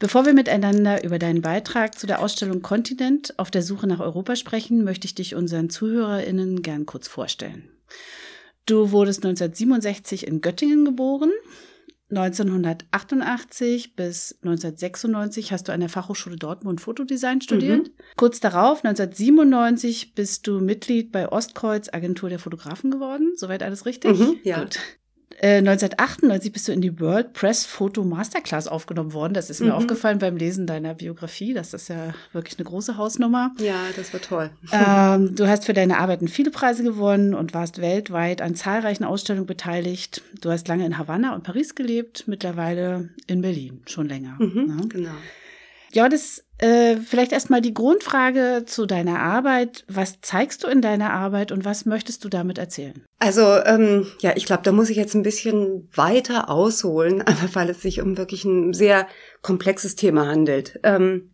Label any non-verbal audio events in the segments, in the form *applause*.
Bevor wir miteinander über deinen Beitrag zu der Ausstellung Kontinent auf der Suche nach Europa sprechen, möchte ich dich unseren ZuhörerInnen gern kurz vorstellen. Du wurdest 1967 in Göttingen geboren, 1988 bis 1996 hast du an der Fachhochschule Dortmund Fotodesign studiert. Mhm. Kurz darauf, 1997, bist du Mitglied bei Ostkreuz Agentur der Fotografen geworden. Soweit alles richtig? Mhm, ja. Gut. 1998 äh, bist du in die World Press Photo Masterclass aufgenommen worden. Das ist mir mhm. aufgefallen beim Lesen deiner Biografie. Das ist ja wirklich eine große Hausnummer. Ja, das war toll. *laughs* Ähm, du hast für deine Arbeiten viele Preise gewonnen und warst weltweit an zahlreichen Ausstellungen beteiligt. Du hast lange in Havanna und Paris gelebt, mittlerweile in Berlin, schon länger. Mhm, ja. Genau. Ja, das äh, vielleicht erstmal die Grundfrage zu deiner Arbeit. Was zeigst du in deiner Arbeit und was möchtest du damit erzählen? Also ähm, ja, ich glaube, da muss ich jetzt ein bisschen weiter ausholen, *laughs* einfach weil es sich um wirklich ein sehr komplexes Thema handelt. Ähm,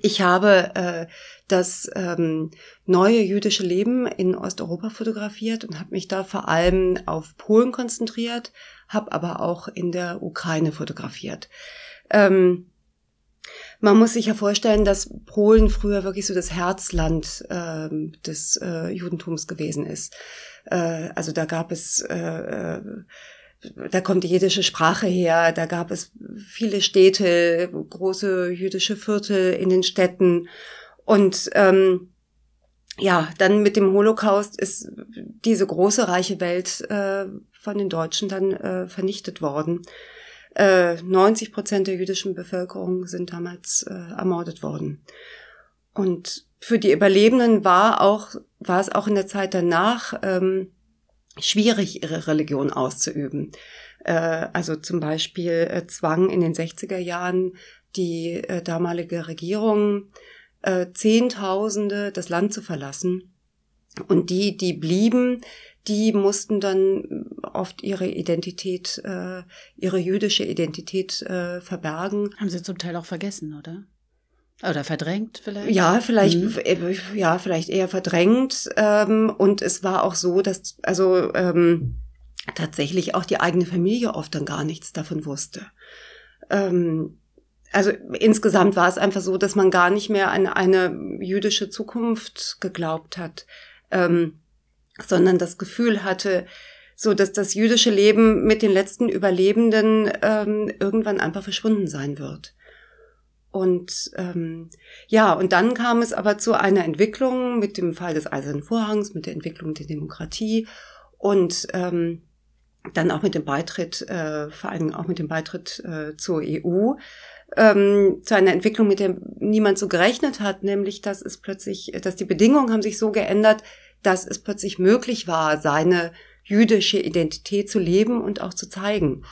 ich habe äh, das ähm, neue jüdische Leben in Osteuropa fotografiert und habe mich da vor allem auf Polen konzentriert, habe aber auch in der Ukraine fotografiert. Ähm, man muss sich ja vorstellen, dass Polen früher wirklich so das Herzland äh, des äh, Judentums gewesen ist. Äh, also da gab es, äh, äh, da kommt die jiddische Sprache her, da gab es viele Städte, große jüdische Viertel in den Städten und ähm, ja, dann mit dem Holocaust ist diese große reiche Welt äh, von den Deutschen dann äh, vernichtet worden. 90 äh, Prozent der jüdischen Bevölkerung sind damals äh, ermordet worden. Und für die Überlebenden war auch, war es auch in der Zeit danach ähm, schwierig, ihre Religion auszuüben. Äh, also zum Beispiel äh, zwang in den 60er Jahren die äh, damalige Regierung äh, Zehntausende das Land zu verlassen. Und die, die blieben, die mussten dann oft ihre Identität, äh, ihre jüdische Identität äh, verbergen. Haben sie zum Teil auch vergessen, oder? Oder verdrängt vielleicht? Ja, vielleicht, mhm. Äh, ja, vielleicht eher verdrängt. Ähm, und es war auch so, dass also ähm, tatsächlich auch die eigene Familie oft dann gar nichts davon wusste. Ähm, also insgesamt war es einfach so, dass man gar nicht mehr an eine jüdische Zukunft geglaubt hat. Ähm, sondern das Gefühl hatte, so dass das jüdische Leben mit den letzten Überlebenden ähm, irgendwann einfach verschwunden sein wird. Und ähm, ja, und dann kam es aber zu einer Entwicklung mit dem Fall des Eisernen Vorhangs, mit der Entwicklung der Demokratie und ähm, dann auch mit dem Beitritt, äh, vor allem auch mit dem Beitritt äh, zur EU, ähm, zu einer Entwicklung, mit der niemand so gerechnet hat, nämlich dass es plötzlich, dass die Bedingungen haben sich so geändert, dass es plötzlich möglich war, seine jüdische Identität zu leben und auch zu zeigen.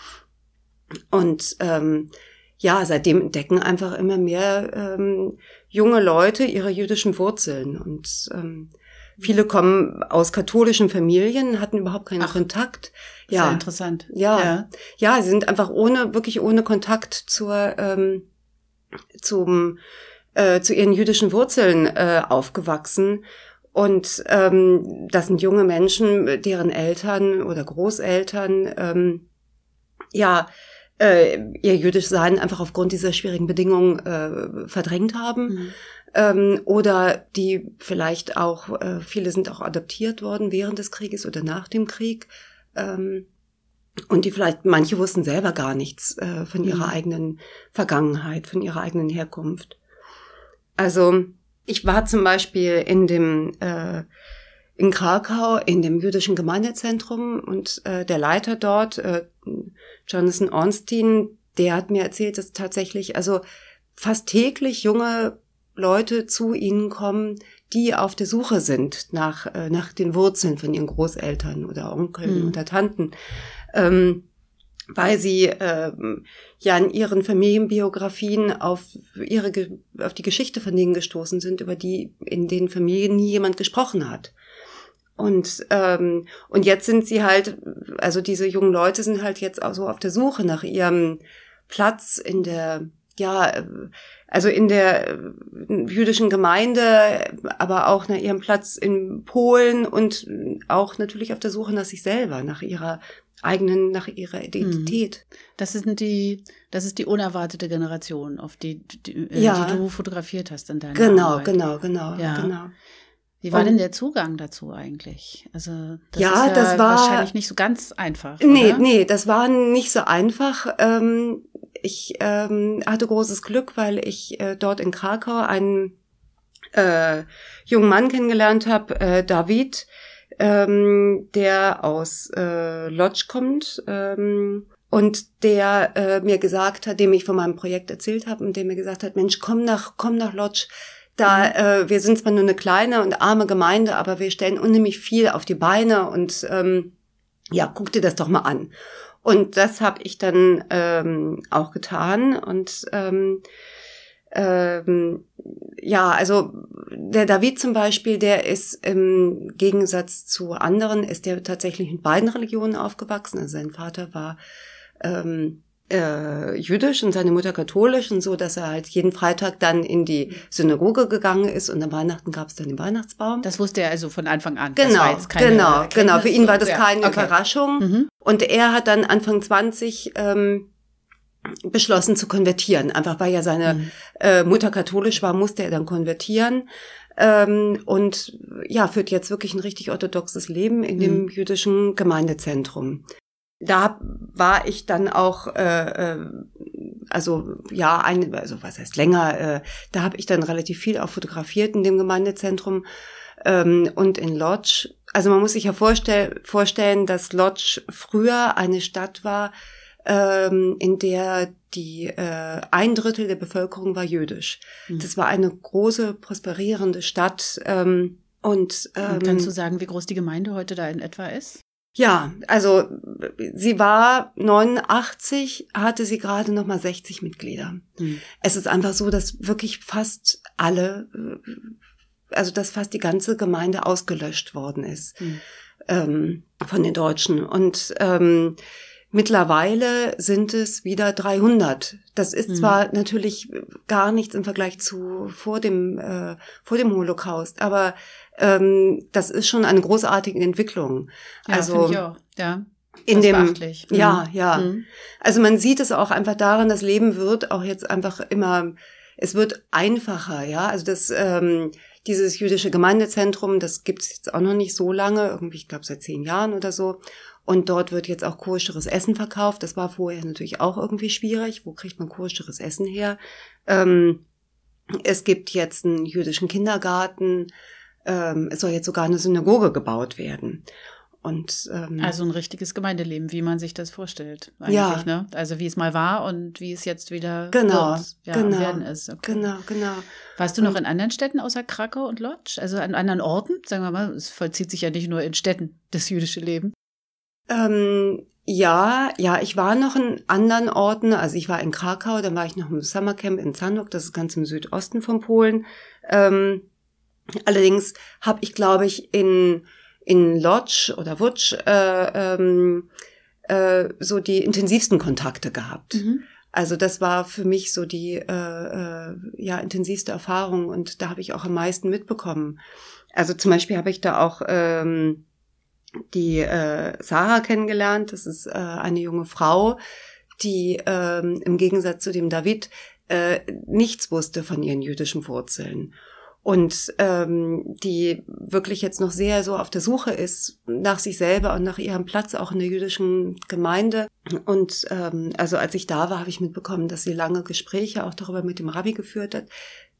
Und ähm, ja, seitdem entdecken einfach immer mehr ähm, junge Leute ihre jüdischen Wurzeln. Und ähm, viele kommen aus katholischen Familien, hatten überhaupt keinen Ach, Kontakt. Ja, sehr interessant. Ja, ja, ja, sie sind einfach ohne, wirklich ohne Kontakt zur, ähm, zum, äh, zu ihren jüdischen Wurzeln äh, aufgewachsen und ähm, das sind junge Menschen, deren Eltern oder Großeltern ähm, ja äh, ihr jüdisch Sein einfach aufgrund dieser schwierigen Bedingungen äh, verdrängt haben. Mhm. Ähm, oder die vielleicht auch, äh, viele sind auch adoptiert worden während des Krieges oder nach dem Krieg. Ähm, und die vielleicht, manche wussten selber gar nichts äh, von ihrer mhm. eigenen Vergangenheit, von ihrer eigenen Herkunft. Also ich war zum Beispiel in dem äh, in Krakau in dem jüdischen Gemeindezentrum und äh, der Leiter dort, äh, Jonathan Ornstein, der hat mir erzählt, dass tatsächlich also fast täglich junge Leute zu ihnen kommen, die auf der Suche sind nach, äh, nach den Wurzeln von ihren Großeltern oder Onkeln mhm. oder Tanten. Ähm, weil sie ähm, ja in ihren Familienbiografien auf ihre auf die Geschichte von denen gestoßen sind, über die in den Familien nie jemand gesprochen hat. Und ähm, und jetzt sind sie halt, also diese jungen Leute sind halt jetzt auch so auf der Suche nach ihrem Platz in der ja, also in der jüdischen Gemeinde, aber auch nach ihrem Platz in Polen und auch natürlich auf der Suche nach sich selber, nach ihrer eigenen, nach ihrer Identität. Mhm. Das sind die, das ist die unerwartete Generation, auf die, die, äh, ja. die du fotografiert hast in deiner Genau, Arbeit. genau, genau, ja. genau. Wie war und, denn der Zugang dazu eigentlich? Also das ja, ist ja das war wahrscheinlich nicht so ganz einfach. Nee, oder? nee, das war nicht so einfach. Ähm, ich ähm, hatte großes Glück, weil ich äh, dort in Krakau einen äh, jungen Mann kennengelernt habe, äh, David, ähm, der aus äh, Lodz kommt ähm, und der äh, mir gesagt hat, dem ich von meinem Projekt erzählt habe und der mir gesagt hat, Mensch, komm nach, komm nach Lodz. Da, mhm. äh, wir sind zwar nur eine kleine und arme Gemeinde, aber wir stellen unheimlich viel auf die Beine und ähm, ja, guck dir das doch mal an. Und das habe ich dann ähm, auch getan und ähm, ähm, ja, also der David zum Beispiel, der ist im Gegensatz zu anderen, ist der tatsächlich in beiden Religionen aufgewachsen. Also sein Vater war ähm, äh, jüdisch und seine Mutter katholisch und so, dass er halt jeden Freitag dann in die Synagoge gegangen ist und am Weihnachten gab es dann den Weihnachtsbaum. Das wusste er also von Anfang an. Genau, genau, genau. Für ihn war das keine okay. Überraschung. Mhm. Und er hat dann Anfang 20 ähm, beschlossen zu konvertieren. Einfach weil ja seine mhm. äh, Mutter katholisch war, musste er dann konvertieren. Ähm, und ja, führt jetzt wirklich ein richtig orthodoxes Leben in mhm. dem jüdischen Gemeindezentrum da war ich dann auch, äh, äh, also ja, ein, also was heißt länger, äh, da habe ich dann relativ viel auch fotografiert in dem Gemeindezentrum ähm, und in Lodz. Also man muss sich ja vorstell vorstellen, dass Lodz früher eine Stadt war, ähm, in der die äh, ein Drittel der Bevölkerung war jüdisch. Mhm. Das war eine große, prosperierende Stadt. Ähm, und, ähm, und kannst du sagen, wie groß die Gemeinde heute da in etwa ist? Ja, also sie war 89, hatte sie gerade noch mal 60 Mitglieder. Mhm. Es ist einfach so, dass wirklich fast alle, also dass fast die ganze Gemeinde ausgelöscht worden ist mhm. ähm, von den Deutschen. Und ähm, Mittlerweile sind es wieder 300. Das ist mhm. zwar natürlich gar nichts im Vergleich zu vor dem äh, vor dem Holocaust, aber ähm, das ist schon eine großartige Entwicklung. Ja, also ich auch. Ja. In dem, mhm. ja, ja. Mhm. Also man sieht es auch einfach daran, das Leben wird auch jetzt einfach immer, es wird einfacher, ja. Also das, ähm, dieses jüdische Gemeindezentrum, das gibt es jetzt auch noch nicht so lange, irgendwie, ich glaube seit zehn Jahren oder so. Und dort wird jetzt auch koscheres Essen verkauft. Das war vorher natürlich auch irgendwie schwierig. Wo kriegt man koscheres Essen her? Ähm, es gibt jetzt einen jüdischen Kindergarten. Ähm, es soll jetzt sogar eine Synagoge gebaut werden. Und, ähm, also ein richtiges Gemeindeleben, wie man sich das vorstellt. Eigentlich, ja. Ne? Also wie es mal war und wie es jetzt wieder genau, wird, ja, genau, werden ist. Okay. Genau, genau. Warst du noch in anderen Städten außer Krakau und Lodz? Also an anderen Orten? Sagen wir mal, es vollzieht sich ja nicht nur in Städten, *laughs* das jüdische Leben. Ähm, ja, ja, ich war noch in anderen Orten. Also ich war in Krakau, dann war ich noch im Summercamp in Zandok, das ist ganz im Südosten von Polen. Ähm, allerdings habe ich, glaube ich, in in Lodz oder Wutsch äh, ähm, äh, so die intensivsten Kontakte gehabt. Mhm. Also das war für mich so die äh, äh, ja intensivste Erfahrung und da habe ich auch am meisten mitbekommen. Also zum Beispiel habe ich da auch ähm, die äh, Sarah kennengelernt. Das ist äh, eine junge Frau, die ähm, im Gegensatz zu dem David äh, nichts wusste von ihren jüdischen Wurzeln und ähm, die wirklich jetzt noch sehr so auf der Suche ist nach sich selber und nach ihrem Platz auch in der jüdischen Gemeinde. Und ähm, also als ich da war, habe ich mitbekommen, dass sie lange Gespräche auch darüber mit dem Rabbi geführt hat,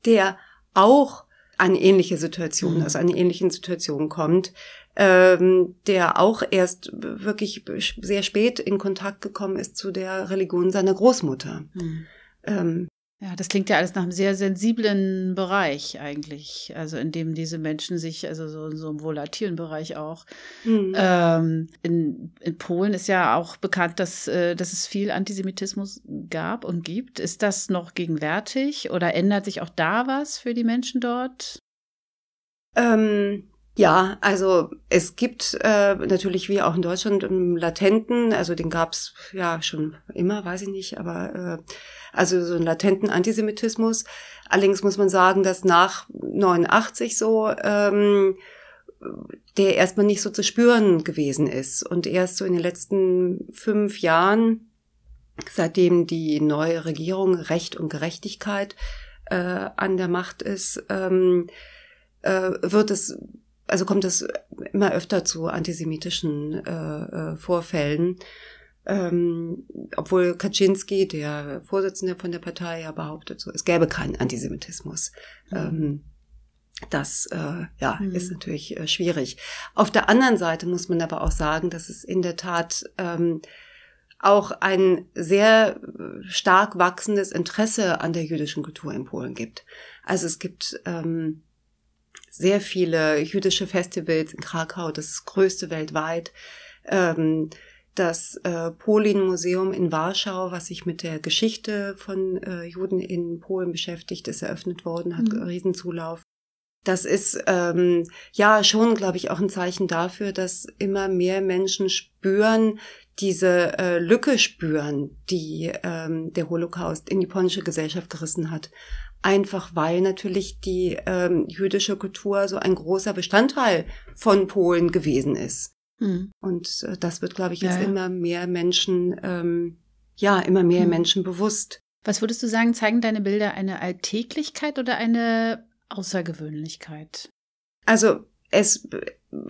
der auch an ähnliche Situationen, mhm. also an ähnlichen Situationen kommt, ähm, der auch erst wirklich sehr spät in Kontakt gekommen ist zu der Religion seiner Großmutter. Mhm. Ähm, ja, das klingt ja alles nach einem sehr sensiblen Bereich eigentlich, also in dem diese Menschen sich, also so in so einem volatilen Bereich auch. Mhm. Ähm, in, in Polen ist ja auch bekannt, dass, äh, dass es viel Antisemitismus gab und gibt. Ist das noch gegenwärtig oder ändert sich auch da was für die Menschen dort? Ähm, ja, also es gibt äh, natürlich wie auch in Deutschland einen latenten, also den gab's ja schon immer, weiß ich nicht, aber äh, also so einen latenten Antisemitismus. Allerdings muss man sagen, dass nach 89 so ähm, der erstmal nicht so zu spüren gewesen ist und erst so in den letzten fünf Jahren, seitdem die neue Regierung Recht und Gerechtigkeit äh, an der Macht ist, ähm, äh, wird es also kommt es immer öfter zu antisemitischen äh, äh, Vorfällen. Ähm, obwohl Kaczynski, der Vorsitzende von der Partei, ja behauptet, so, es gäbe keinen Antisemitismus. Mhm. Ähm, das äh, ja, mhm. ist natürlich äh, schwierig. Auf der anderen Seite muss man aber auch sagen, dass es in der Tat ähm, auch ein sehr äh, stark wachsendes Interesse an der jüdischen Kultur in Polen gibt. Also es gibt ähm, sehr viele jüdische Festivals in Krakau, das größte weltweit. Ähm, das äh, Polin-Museum in Warschau, was sich mit der Geschichte von äh, Juden in Polen beschäftigt, ist eröffnet worden, hat mhm. Riesenzulauf. Das ist ähm, ja schon, glaube ich, auch ein Zeichen dafür, dass immer mehr Menschen spüren, diese äh, Lücke spüren, die ähm, der Holocaust in die polnische Gesellschaft gerissen hat. Einfach weil natürlich die ähm, jüdische Kultur so ein großer Bestandteil von Polen gewesen ist. Mhm. Und äh, das wird, glaube ich, jetzt ja, ja. immer mehr Menschen, ähm, ja, immer mehr mhm. Menschen bewusst. Was würdest du sagen, zeigen deine Bilder eine Alltäglichkeit oder eine Außergewöhnlichkeit? Also es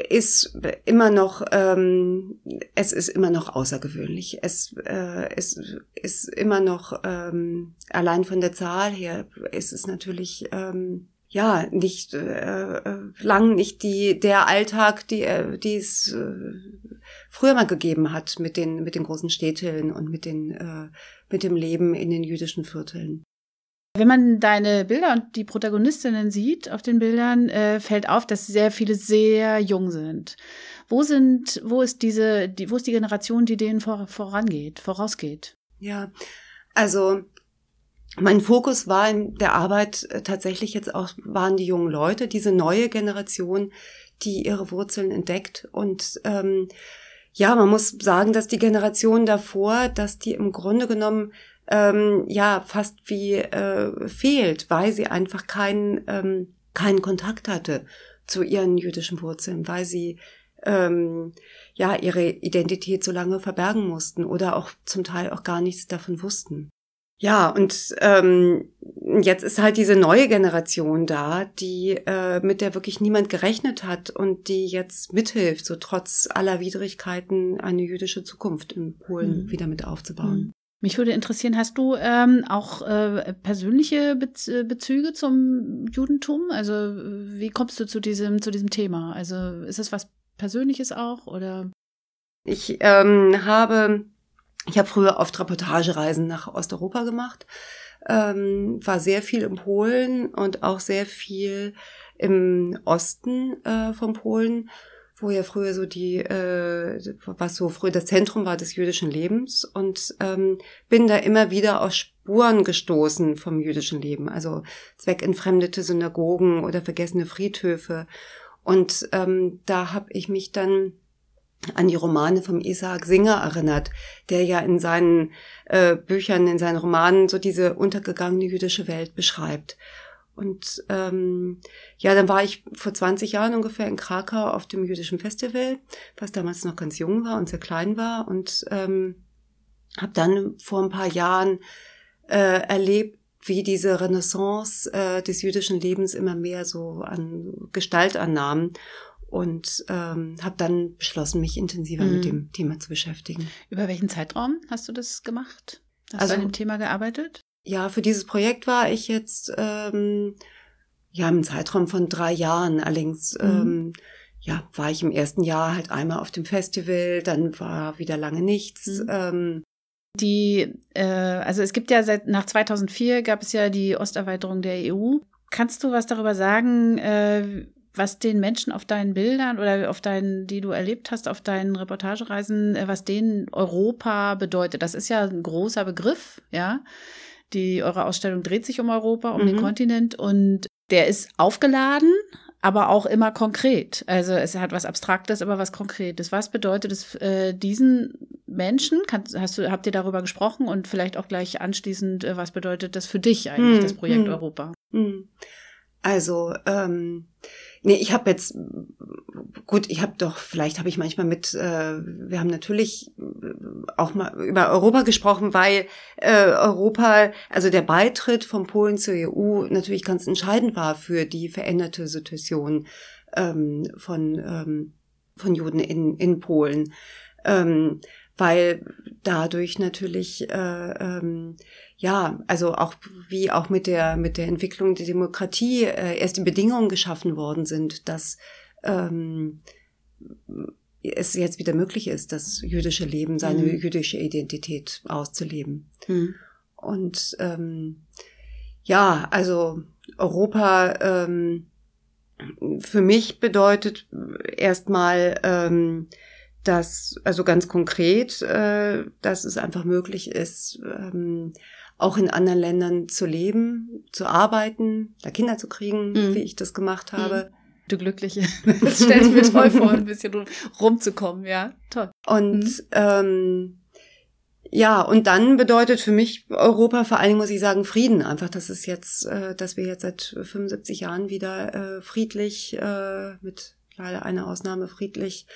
ist immer noch, ähm, es ist immer noch außergewöhnlich. Es, äh, es ist immer noch, ähm, allein von der Zahl her, ist es natürlich, ähm, ja, nicht äh, äh, lang nicht die der Alltag, die äh, die es äh, früher mal gegeben hat mit den mit den großen Städten und mit den äh, mit dem Leben in den jüdischen Vierteln. Wenn man deine Bilder und die Protagonistinnen sieht auf den Bildern, äh, fällt auf, dass sehr viele sehr jung sind. Wo sind, wo ist diese, die, wo ist die Generation, die denen vor, vorangeht, vorausgeht? Ja, also mein Fokus war in der Arbeit äh, tatsächlich jetzt auch, waren die jungen Leute, diese neue Generation, die ihre Wurzeln entdeckt. Und ähm, ja, man muss sagen, dass die Generation davor, dass die im Grunde genommen ähm, ja fast wie äh, fehlt, weil sie einfach keinen ähm, keinen Kontakt hatte zu ihren jüdischen Wurzeln, weil sie ähm, ja ihre Identität so lange verbergen mussten oder auch zum Teil auch gar nichts davon wussten. Ja, und ähm, jetzt ist halt diese neue Generation da, die äh, mit der wirklich niemand gerechnet hat und die jetzt mithilft, so trotz aller Widrigkeiten eine jüdische Zukunft in Polen mhm. wieder mit aufzubauen. Mich würde interessieren, hast du ähm, auch äh, persönliche Bez Bezüge zum Judentum? Also wie kommst du zu diesem zu diesem Thema? Also ist es was Persönliches auch oder? Ich ähm, habe ich habe früher oft Reportagereisen nach Osteuropa gemacht, ähm, war sehr viel in Polen und auch sehr viel im Osten äh, von Polen wo ja früher so die, äh, was so früher das Zentrum war des jüdischen Lebens und ähm, bin da immer wieder auf Spuren gestoßen vom jüdischen Leben, also zweckentfremdete Synagogen oder vergessene Friedhöfe. Und ähm, da habe ich mich dann an die Romane vom Isaac Singer erinnert, der ja in seinen äh, Büchern, in seinen Romanen so diese untergegangene jüdische Welt beschreibt. Und ähm, ja, dann war ich vor 20 Jahren ungefähr in Krakau auf dem jüdischen Festival, was damals noch ganz jung war und sehr klein war. Und ähm, habe dann vor ein paar Jahren äh, erlebt, wie diese Renaissance äh, des jüdischen Lebens immer mehr so an Gestalt annahm und ähm, habe dann beschlossen, mich intensiver mhm. mit dem Thema zu beschäftigen. Über welchen Zeitraum hast du das gemacht? Hast also, du an dem Thema gearbeitet? Ja, für dieses Projekt war ich jetzt ähm, ja im Zeitraum von drei Jahren. Allerdings mhm. ähm, ja, war ich im ersten Jahr halt einmal auf dem Festival, dann war wieder lange nichts. Mhm. Ähm, die, äh, also es gibt ja seit nach 2004 gab es ja die Osterweiterung der EU. Kannst du was darüber sagen, äh, was den Menschen auf deinen Bildern oder auf deinen, die du erlebt hast, auf deinen Reportagereisen, äh, was denen Europa bedeutet? Das ist ja ein großer Begriff, ja. Die eure Ausstellung dreht sich um Europa, um mhm. den Kontinent und der ist aufgeladen, aber auch immer konkret. Also es hat was Abstraktes, aber was Konkretes. Was bedeutet es äh, diesen Menschen? Kann, hast du, habt ihr darüber gesprochen und vielleicht auch gleich anschließend, äh, was bedeutet das für dich eigentlich, hm, das Projekt hm, Europa? Hm. Also ähm, Nee, ich habe jetzt gut, ich habe doch, vielleicht habe ich manchmal mit, äh, wir haben natürlich auch mal über Europa gesprochen, weil äh, Europa, also der Beitritt von Polen zur EU natürlich ganz entscheidend war für die veränderte Situation ähm, von, ähm, von Juden in, in Polen. Ähm, weil dadurch natürlich äh, ähm, ja, also auch wie auch mit der mit der Entwicklung der Demokratie äh, erst die Bedingungen geschaffen worden sind, dass ähm, es jetzt wieder möglich ist, das jüdische Leben, seine mhm. jüdische Identität auszuleben. Mhm. Und ähm, ja, also Europa ähm, für mich bedeutet erstmal ähm, dass, also ganz konkret, äh, dass es einfach möglich ist, ähm, auch in anderen Ländern zu leben, zu arbeiten, da Kinder zu kriegen, mhm. wie ich das gemacht habe. Mhm. Du Glückliche. *laughs* Das stelle ich mir toll vor, ein bisschen rum, rumzukommen, ja. Toll. Und mhm. ähm, ja, und dann bedeutet für mich Europa vor allen Dingen, muss ich sagen, Frieden. Einfach, dass es jetzt, äh, dass wir jetzt seit 75 Jahren wieder äh, friedlich, äh, mit leider einer Ausnahme friedlich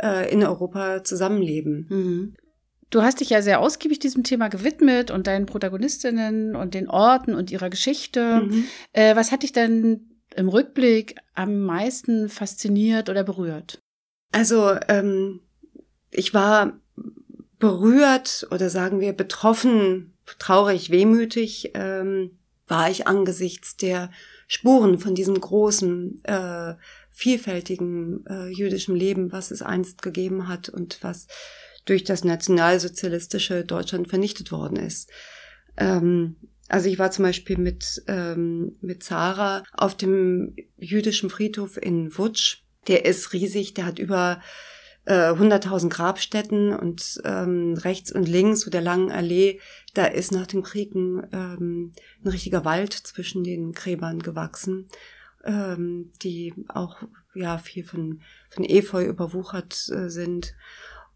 äh, in Europa zusammenleben. Mhm. Du hast dich ja sehr ausgiebig diesem Thema gewidmet und deinen Protagonistinnen und den Orten und ihrer Geschichte. Mhm. Äh, was hat dich denn im Rückblick am meisten fasziniert oder berührt? Also ähm, ich war berührt oder sagen wir betroffen, traurig, wehmütig ähm, war ich angesichts der Spuren von diesem großen, äh, vielfältigen äh, jüdischen Leben, was es einst gegeben hat und was durch das nationalsozialistische Deutschland vernichtet worden ist. Ähm, also ich war zum Beispiel mit, ähm, mit Sarah auf dem jüdischen Friedhof in Wutsch. Der ist riesig, der hat über äh, 100.000 Grabstätten und ähm, rechts und links so der langen Allee, da ist nach dem Krieg ein, ähm, ein richtiger Wald zwischen den Gräbern gewachsen, ähm, die auch ja viel von, von Efeu überwuchert äh, sind.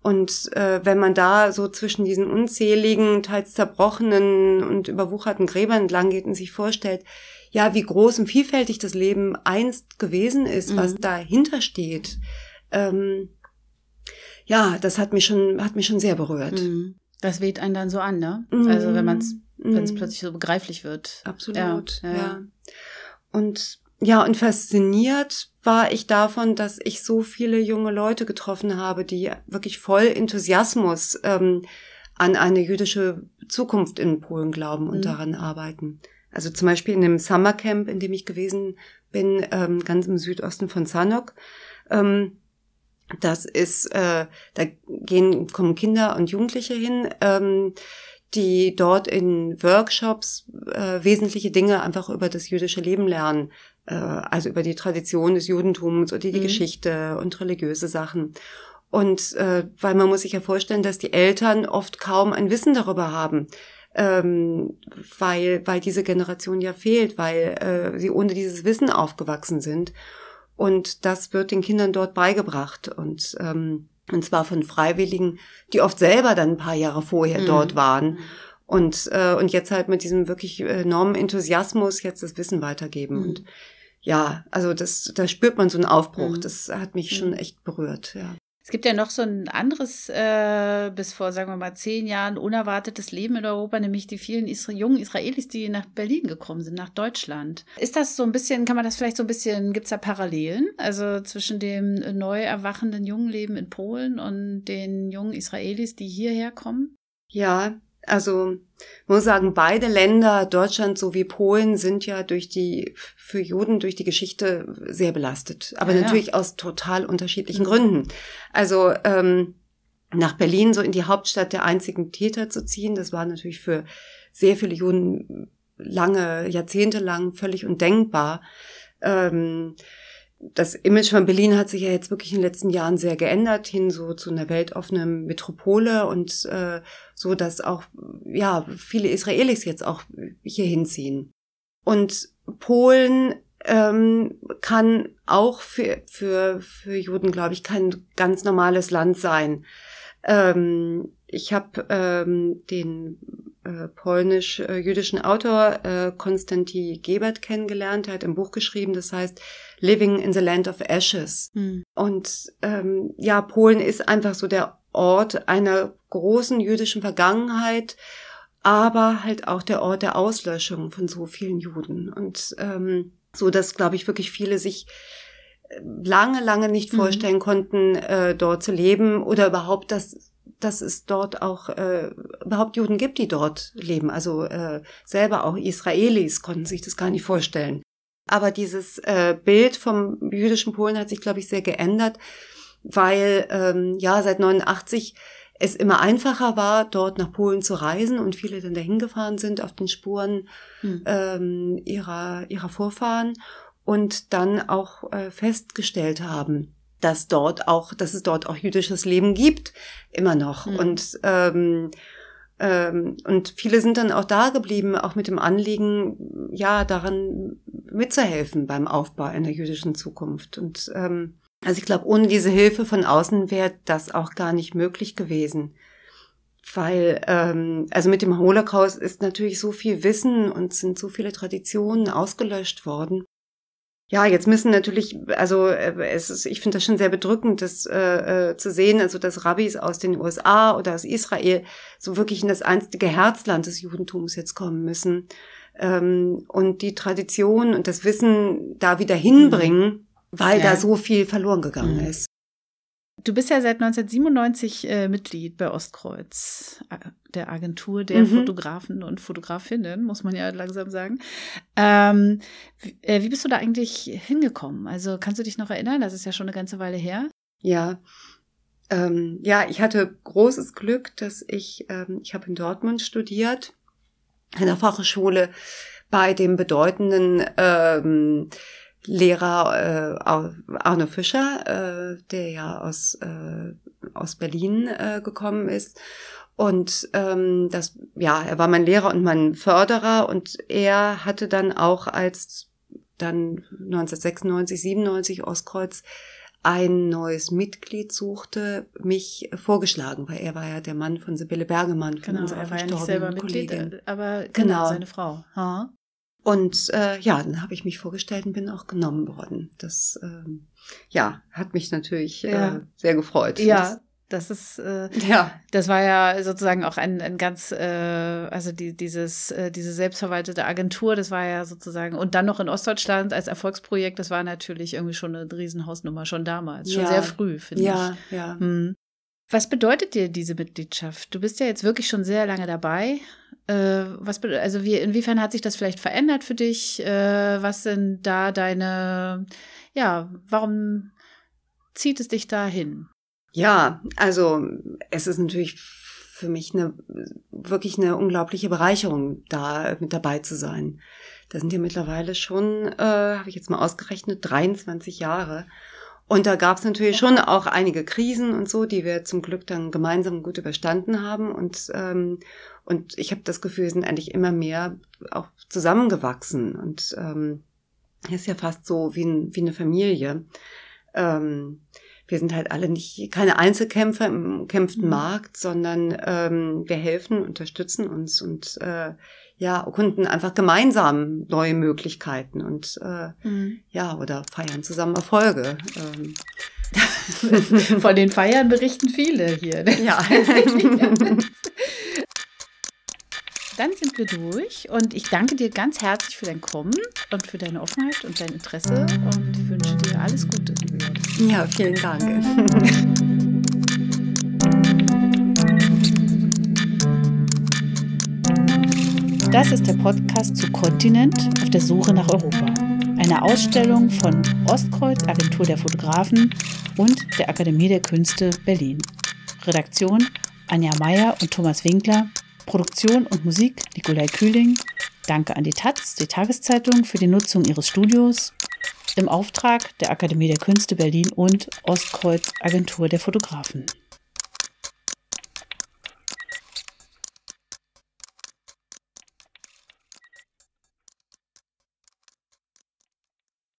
Und äh, wenn man da so zwischen diesen unzähligen, teils zerbrochenen und überwucherten Gräbern entlang geht und sich vorstellt, ja, wie groß und vielfältig das Leben einst gewesen ist, mhm. was dahinter steht, ähm, ja, das hat mich schon, hat mich schon sehr berührt. Mhm. Das weht einen dann so an, ne? Mhm. Also wenn man es, wenn es mhm. plötzlich so begreiflich wird. Absolut, ja. ja. Und ja, und fasziniert war ich davon, dass ich so viele junge Leute getroffen habe, die wirklich voll Enthusiasmus ähm, an eine jüdische Zukunft in Polen glauben und mhm. daran arbeiten. Also zum Beispiel in dem Summercamp, in dem ich gewesen bin, ähm, ganz im Südosten von Sanok. Ähm, das ist, äh, da gehen, kommen Kinder und Jugendliche hin, ähm, die dort in Workshops äh, wesentliche Dinge einfach über das jüdische Leben lernen. Äh, also über die Tradition des Judentums oder die mhm. Geschichte und religiöse Sachen. Und äh, weil man muss sich ja vorstellen, dass die Eltern oft kaum ein Wissen darüber haben, ähm, weil, weil diese Generation ja fehlt, weil äh, sie ohne dieses Wissen aufgewachsen sind. Und das wird den Kindern dort beigebracht. Und, ähm, und zwar von Freiwilligen, die oft selber dann ein paar Jahre vorher mhm. dort waren. Und, äh, und jetzt halt mit diesem wirklich enormen Enthusiasmus jetzt das Wissen weitergeben. Mhm. Und ja, also das, da spürt man so einen Aufbruch. Mhm. Das hat mich schon mhm. echt berührt, ja. Es gibt ja noch so ein anderes, äh, bis vor, sagen wir mal, zehn Jahren unerwartetes Leben in Europa, nämlich die vielen Isra jungen Israelis, die nach Berlin gekommen sind, nach Deutschland. Ist das so ein bisschen, kann man das vielleicht so ein bisschen, gibt es da Parallelen? Also zwischen dem neu erwachenden jungen Leben in Polen und den jungen Israelis, die hierher kommen? Ja, Also muss sagen, beide Länder, Deutschland sowie Polen, sind ja durch die für Juden durch die Geschichte sehr belastet, aber ja, natürlich ja. aus total unterschiedlichen Gründen. Also ähm, nach Berlin so in die Hauptstadt der einzigen Täter zu ziehen, das war natürlich für sehr viele Juden lange, jahrzehntelang völlig undenkbar. Ähm, das Image von Berlin hat sich ja jetzt wirklich in den letzten Jahren sehr geändert, hin so zu einer weltoffenen Metropole und äh, so, dass auch ja viele Israelis jetzt auch hier hinziehen. Und Polen ähm, kann auch für, für, für Juden, glaube ich, kein ganz normales Land sein. Ähm, ich habe ähm, den äh, polnisch-jüdischen Autor äh, Konstantin Gebert kennengelernt. Er hat ein Buch geschrieben, das heißt Living in the Land of Ashes. Mhm. Und ähm, ja, Polen ist einfach so der Ort einer großen jüdischen Vergangenheit, aber halt auch der Ort der Auslöschung von so vielen Juden. Und ähm, so, dass, glaube ich, wirklich viele sich äh, lange, lange nicht mhm. vorstellen konnten, äh, dort zu leben oder überhaupt, dass dass es dort auch äh, überhaupt Juden gibt, die dort leben. Also äh, selber auch Israelis konnten sich das gar nicht vorstellen. Aber dieses äh, Bild vom jüdischen Polen hat sich, glaube ich, sehr geändert, weil ähm, ja seit 89 es immer einfacher war, dort nach Polen zu reisen und viele dann dahin gefahren sind auf den Spuren hm. ähm, ihrer, ihrer Vorfahren und dann auch äh, festgestellt haben, dass dort auch, dass es dort auch jüdisches Leben gibt, immer noch. Mhm. Und ähm, ähm, und viele sind dann auch da geblieben, auch mit dem Anliegen, ja, daran mitzuhelfen beim Aufbau einer jüdischen Zukunft. Und ähm, also ich glaube, ohne diese Hilfe von außen wäre das auch gar nicht möglich gewesen. Weil, ähm, also mit dem Holocaust ist natürlich so viel Wissen und sind so viele Traditionen ausgelöscht worden. Ja, jetzt müssen natürlich, also äh, es ist, ich finde das schon sehr bedrückend, das äh, äh, zu sehen, also dass Rabbis aus den USA oder aus Israel so wirklich in das einstige Herzland des Judentums jetzt kommen müssen ähm, und die Tradition und das Wissen da wieder hinbringen, mhm. weil ja. da so viel verloren gegangen mhm. ist. Du bist ja seit 1997 äh, Mitglied bei Ostkreuz, äh, der Agentur der mhm. Fotografen und Fotografinnen, muss man ja langsam sagen. Ähm, wie, äh, wie bist du da eigentlich hingekommen? Also kannst du dich noch erinnern? Das ist ja schon eine ganze Weile her. Ja, ähm, ja, ich hatte großes Glück, dass ich, ähm, ich habe in Dortmund studiert, in der Fachhochschule bei dem bedeutenden ähm, Lehrer äh, Arne Fischer, äh, der ja aus, äh, aus Berlin äh, gekommen ist. Und ähm, das, ja, er war mein Lehrer und mein Förderer und er hatte dann auch als dann 1996, 97 Ostkreuz ein neues Mitglied suchte, mich vorgeschlagen, weil er war ja der Mann von Sibylle Bergemann, von genau, unserer er war ja nicht selber Mitglied, aber genau, genau, seine Frau. Ha? Und äh, ja, dann habe ich mich vorgestellt und bin auch genommen worden. Das ähm, ja hat mich natürlich ja. äh, sehr gefreut. Ja, das ist äh, ja, das war ja sozusagen auch ein, ein ganz, äh, also die, dieses, äh, diese selbstverwaltete Agentur, das war ja sozusagen und dann noch in Ostdeutschland als Erfolgsprojekt, das war natürlich irgendwie schon eine Riesenhausnummer schon damals, schon ja. sehr früh, finde ja, ich. Ja, ja. Hm. Was bedeutet dir diese Mitgliedschaft? Du bist ja jetzt wirklich schon sehr lange dabei. Äh, was, also wie, inwiefern hat sich das vielleicht verändert für dich? Äh, was sind da deine, ja, warum zieht es dich dahin? Ja, also es ist natürlich für mich eine wirklich eine unglaubliche Bereicherung, da mit dabei zu sein. Da sind ja mittlerweile schon, äh, habe ich jetzt mal ausgerechnet, 23 Jahre. Und da gab es natürlich schon auch einige Krisen und so, die wir zum Glück dann gemeinsam gut überstanden haben. Und, ähm, und ich habe das Gefühl, wir sind eigentlich immer mehr auch zusammengewachsen. Und ähm, ist ja fast so wie, ein, wie eine Familie. Ähm, wir sind halt alle nicht keine Einzelkämpfer im kämpften mhm. Markt, sondern ähm, wir helfen, unterstützen uns und äh, ja, erkunden einfach gemeinsam neue Möglichkeiten und äh, mhm. ja, oder feiern zusammen Erfolge. Ähm. *laughs* Von den Feiern berichten viele hier. Ne? *laughs* Ja. *laughs* Dann sind wir durch und ich danke dir ganz herzlich für dein Kommen und für deine Offenheit und dein Interesse und wünsche dir alles Gute. Ja, vielen Dank. Das ist der Podcast zu Kontinent auf der Suche nach Europa. Eine Ausstellung von Ostkreuz, Agentur der Fotografen und der Akademie der Künste Berlin. Redaktion Anja Meyer und Thomas Winkler. Produktion und Musik Nikolai Kühling. Danke an die Taz, die Tageszeitung, für die Nutzung ihres Studios im Auftrag der Akademie der Künste Berlin und Ostkreuz Agentur der Fotografen.